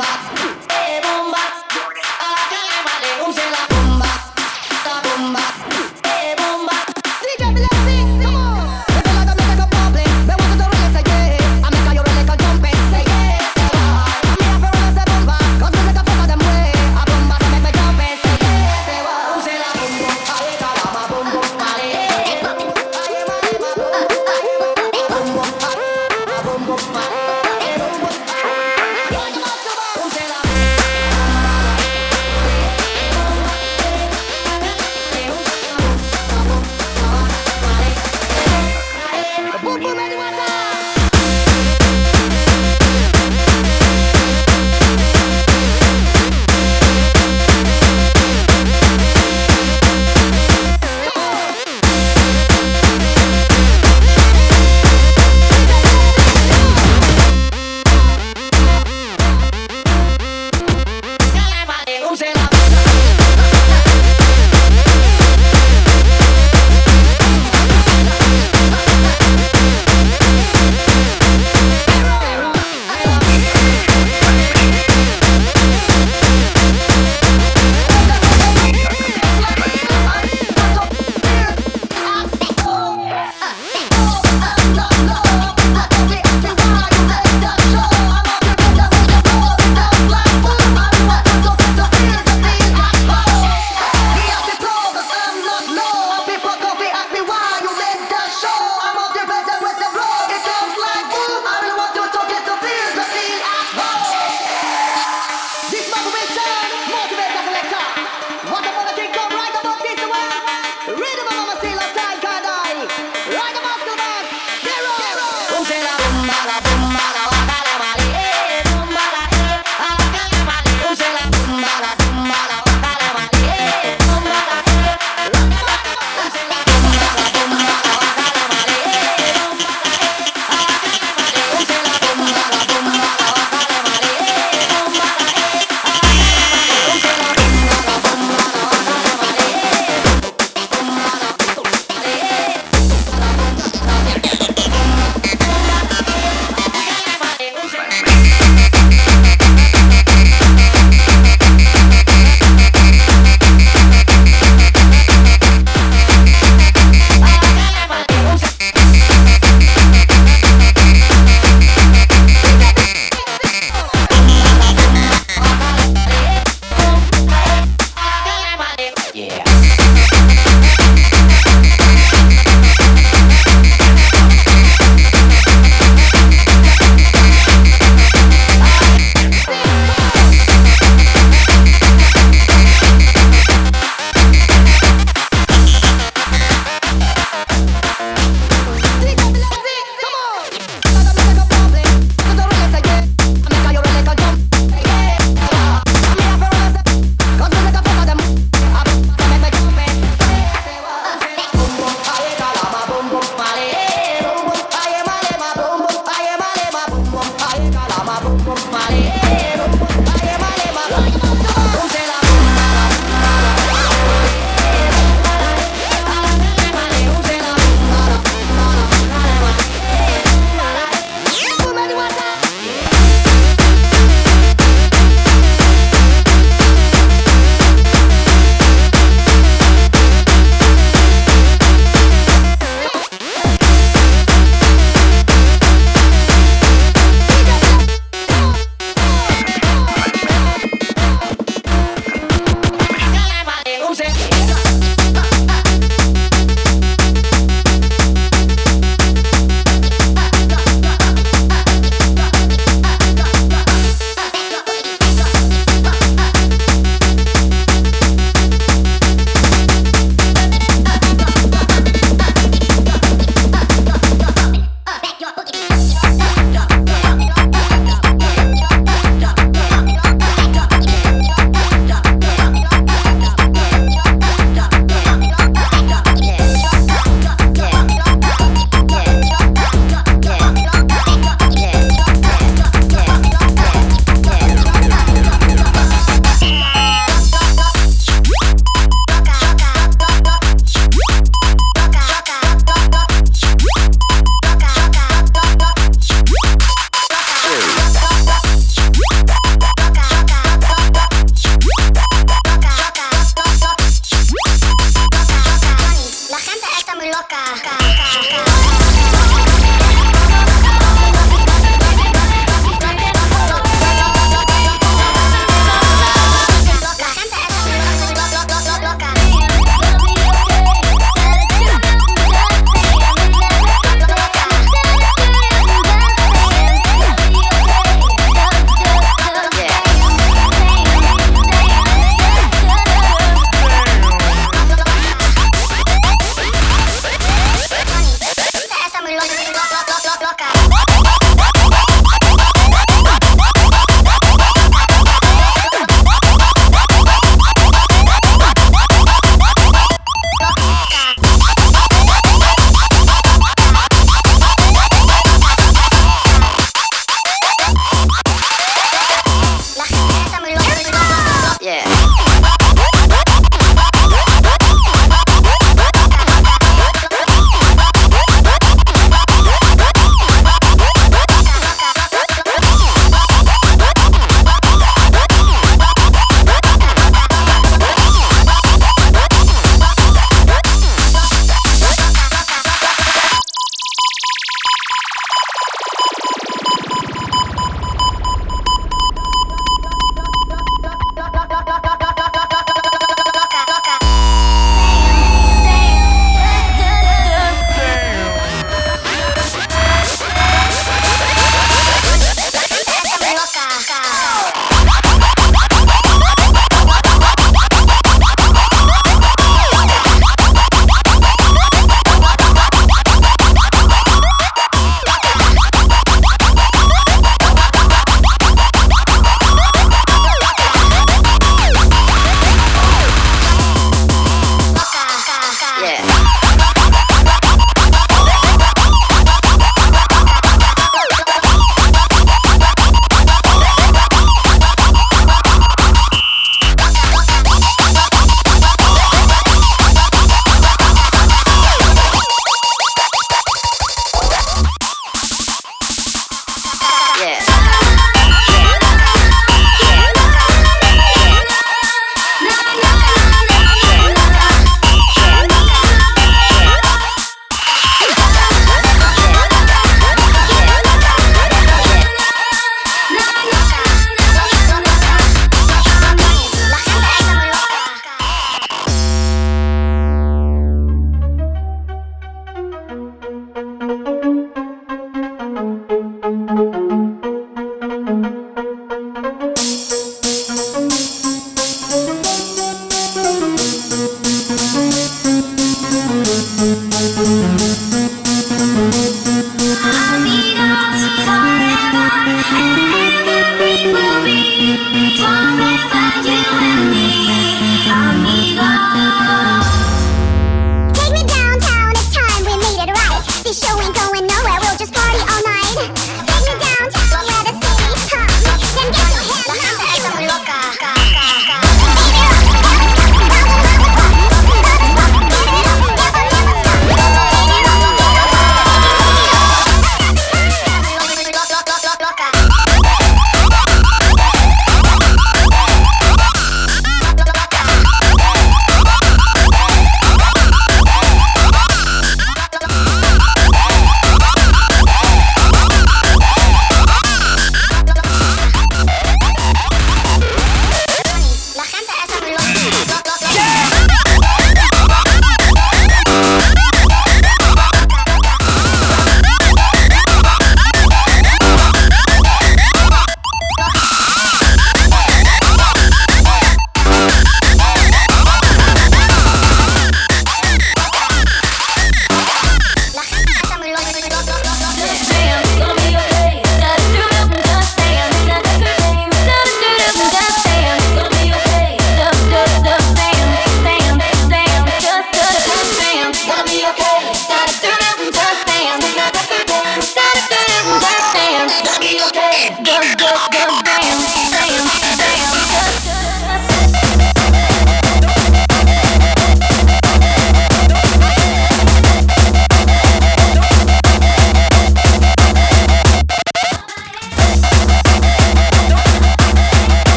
Ponte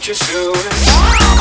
Self-righteous suicide.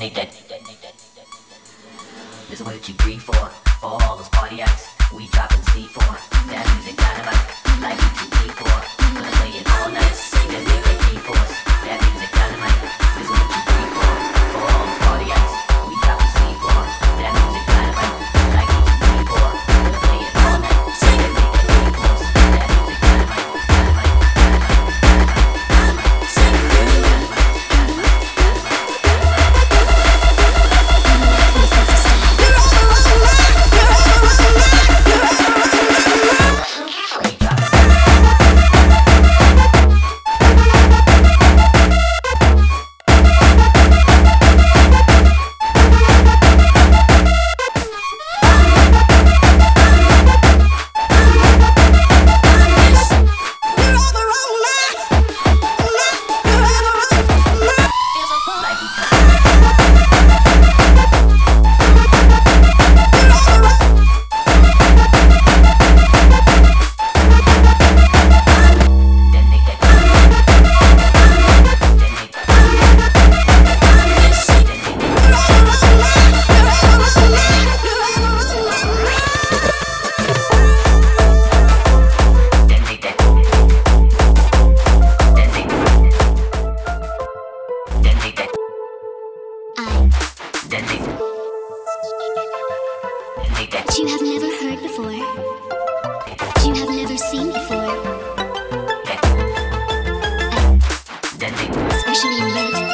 needed. That you have never heard before. That you have never seen before. Especially in red.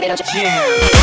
baby, don't you? Yeah.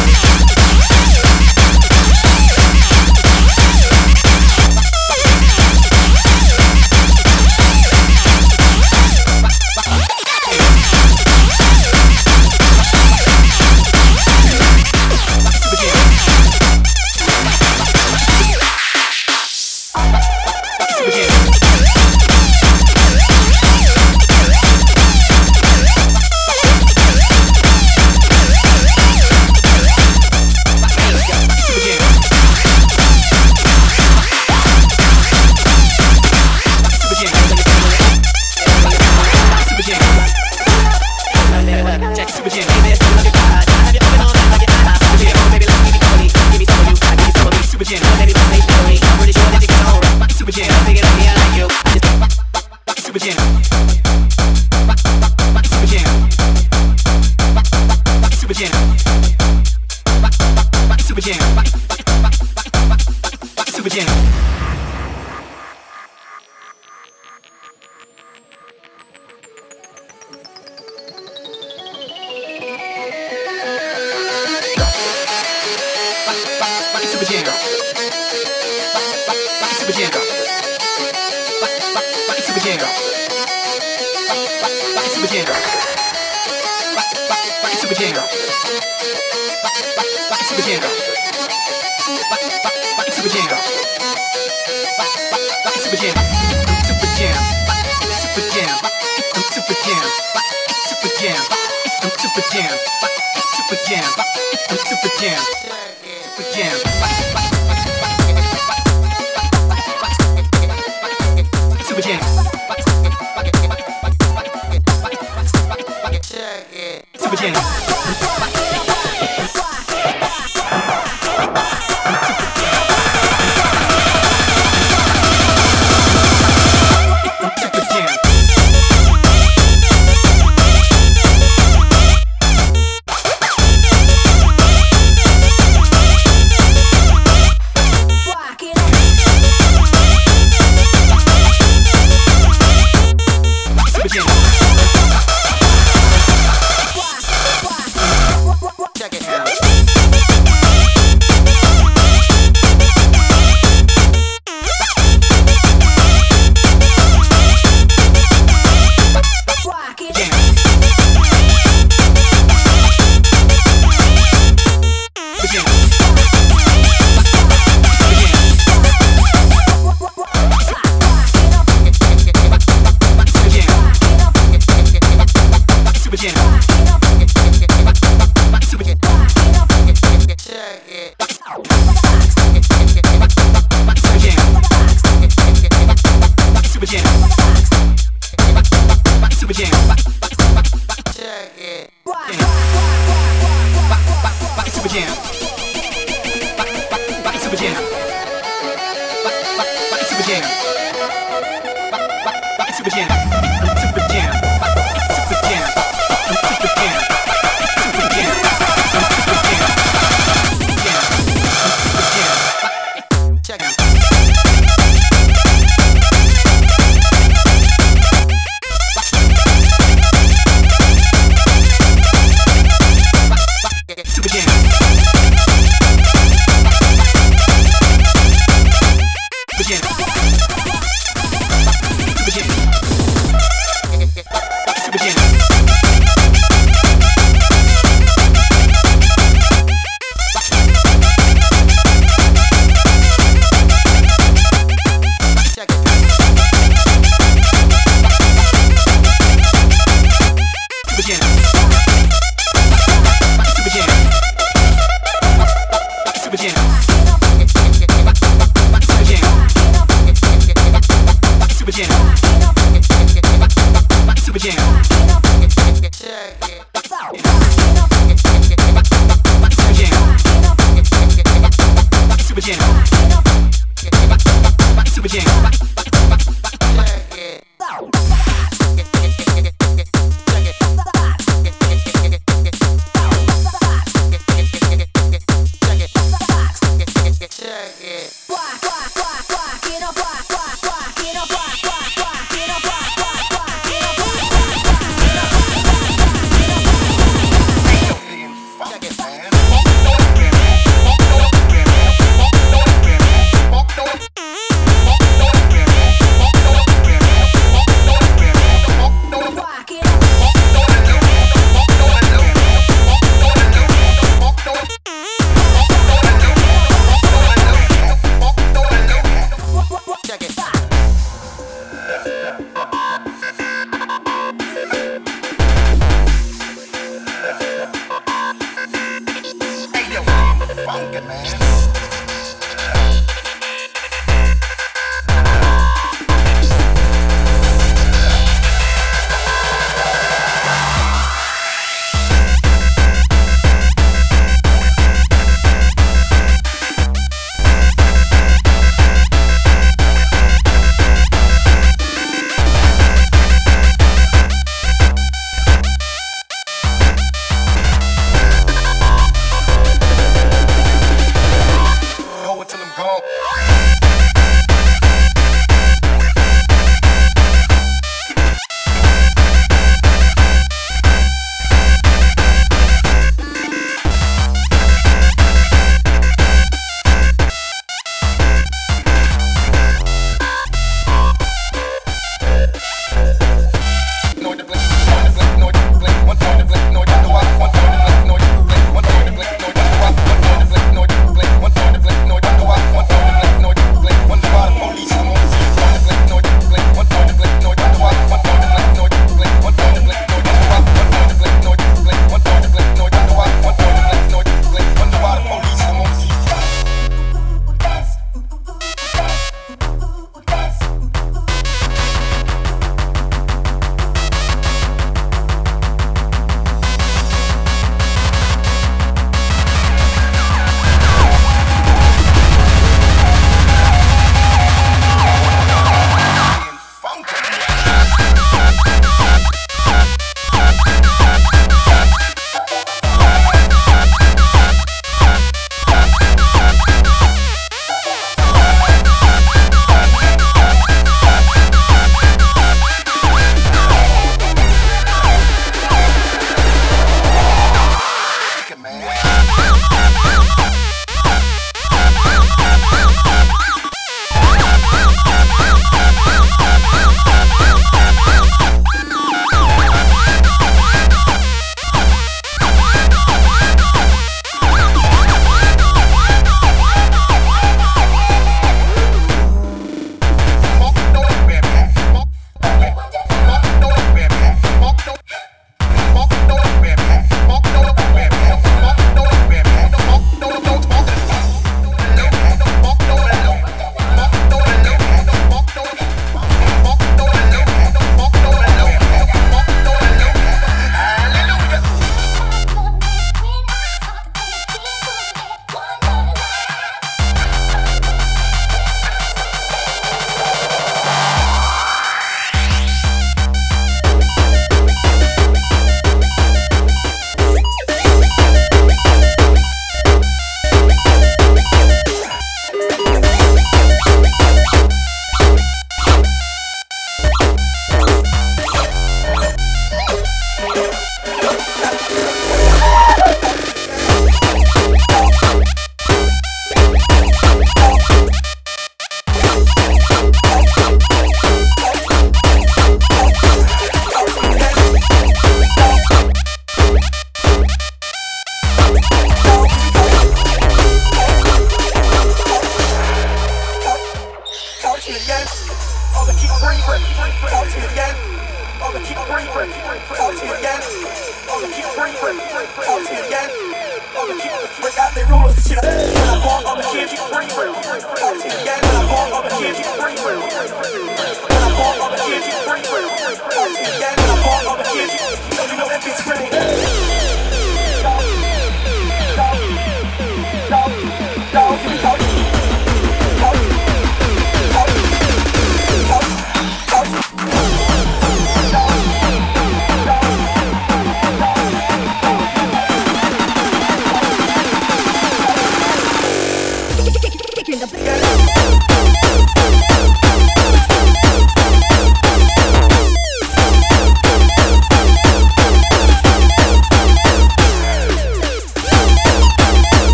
jam. I'm super jam. Super jam. I'm super jam. Super jam. Super jam. Super jam. Super jam.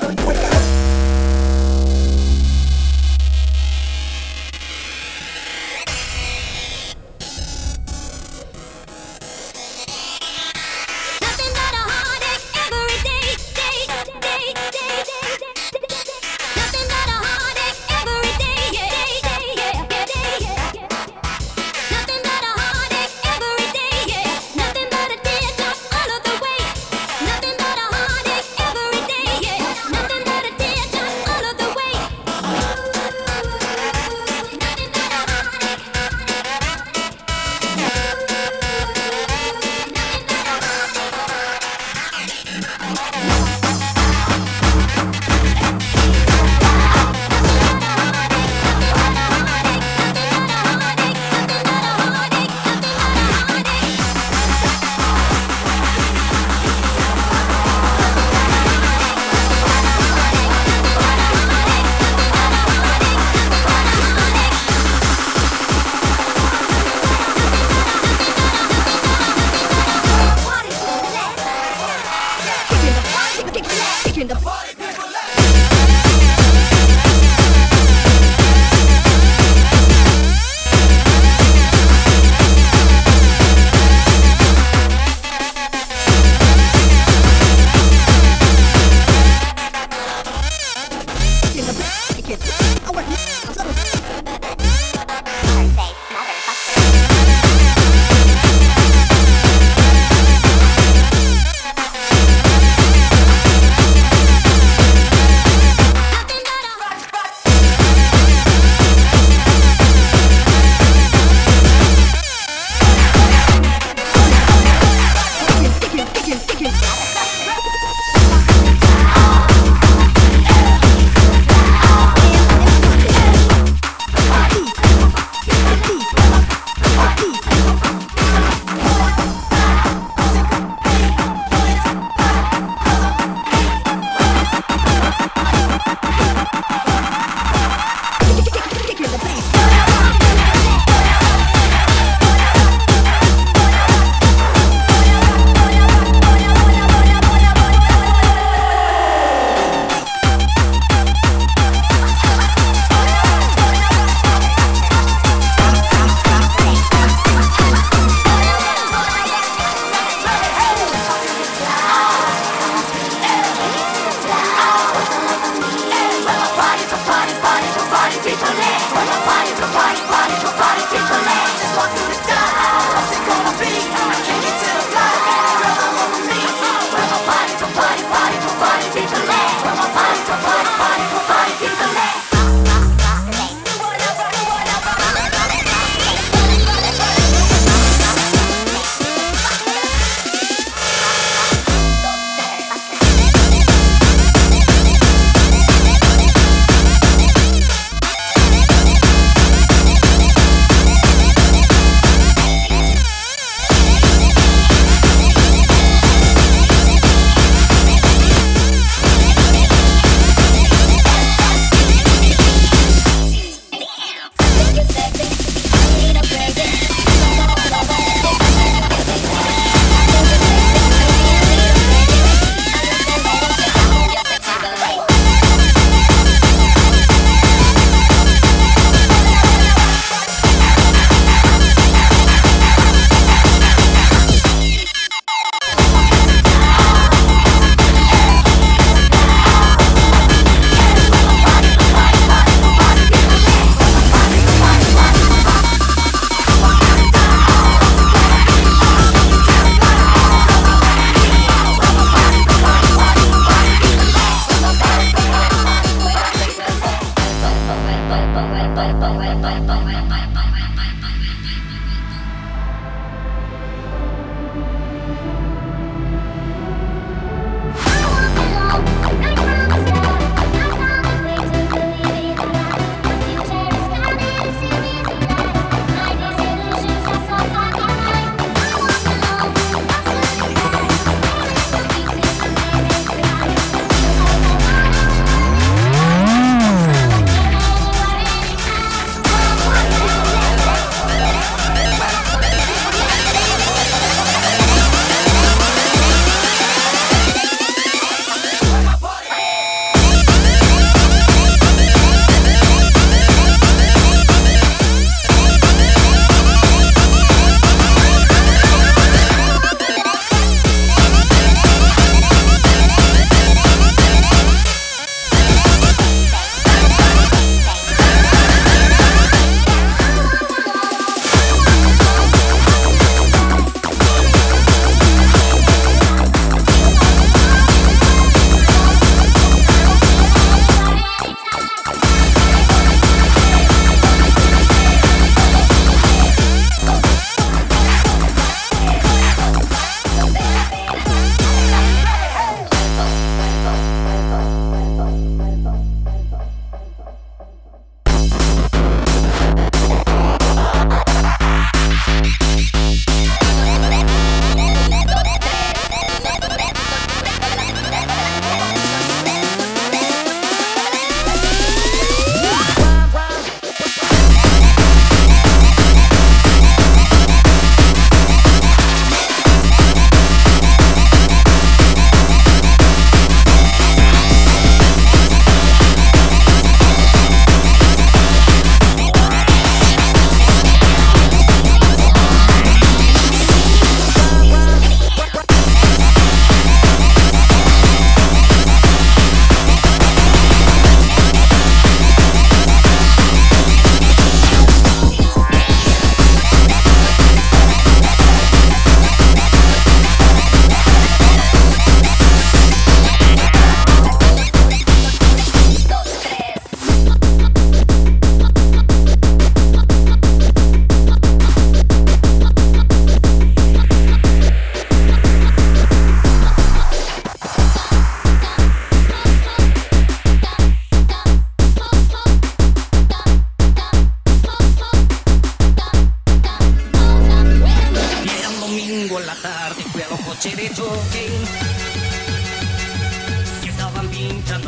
Oh.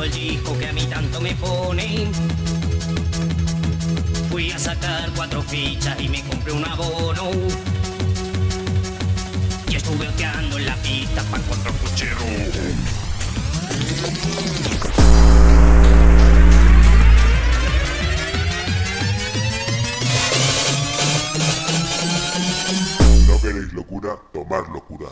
el disco que a mí tanto me pone. Fui a sacar cuatro fichas y me compré un abono. Y estuve oteando en la pista para encontrar cochero. queréis locura, tomar locura.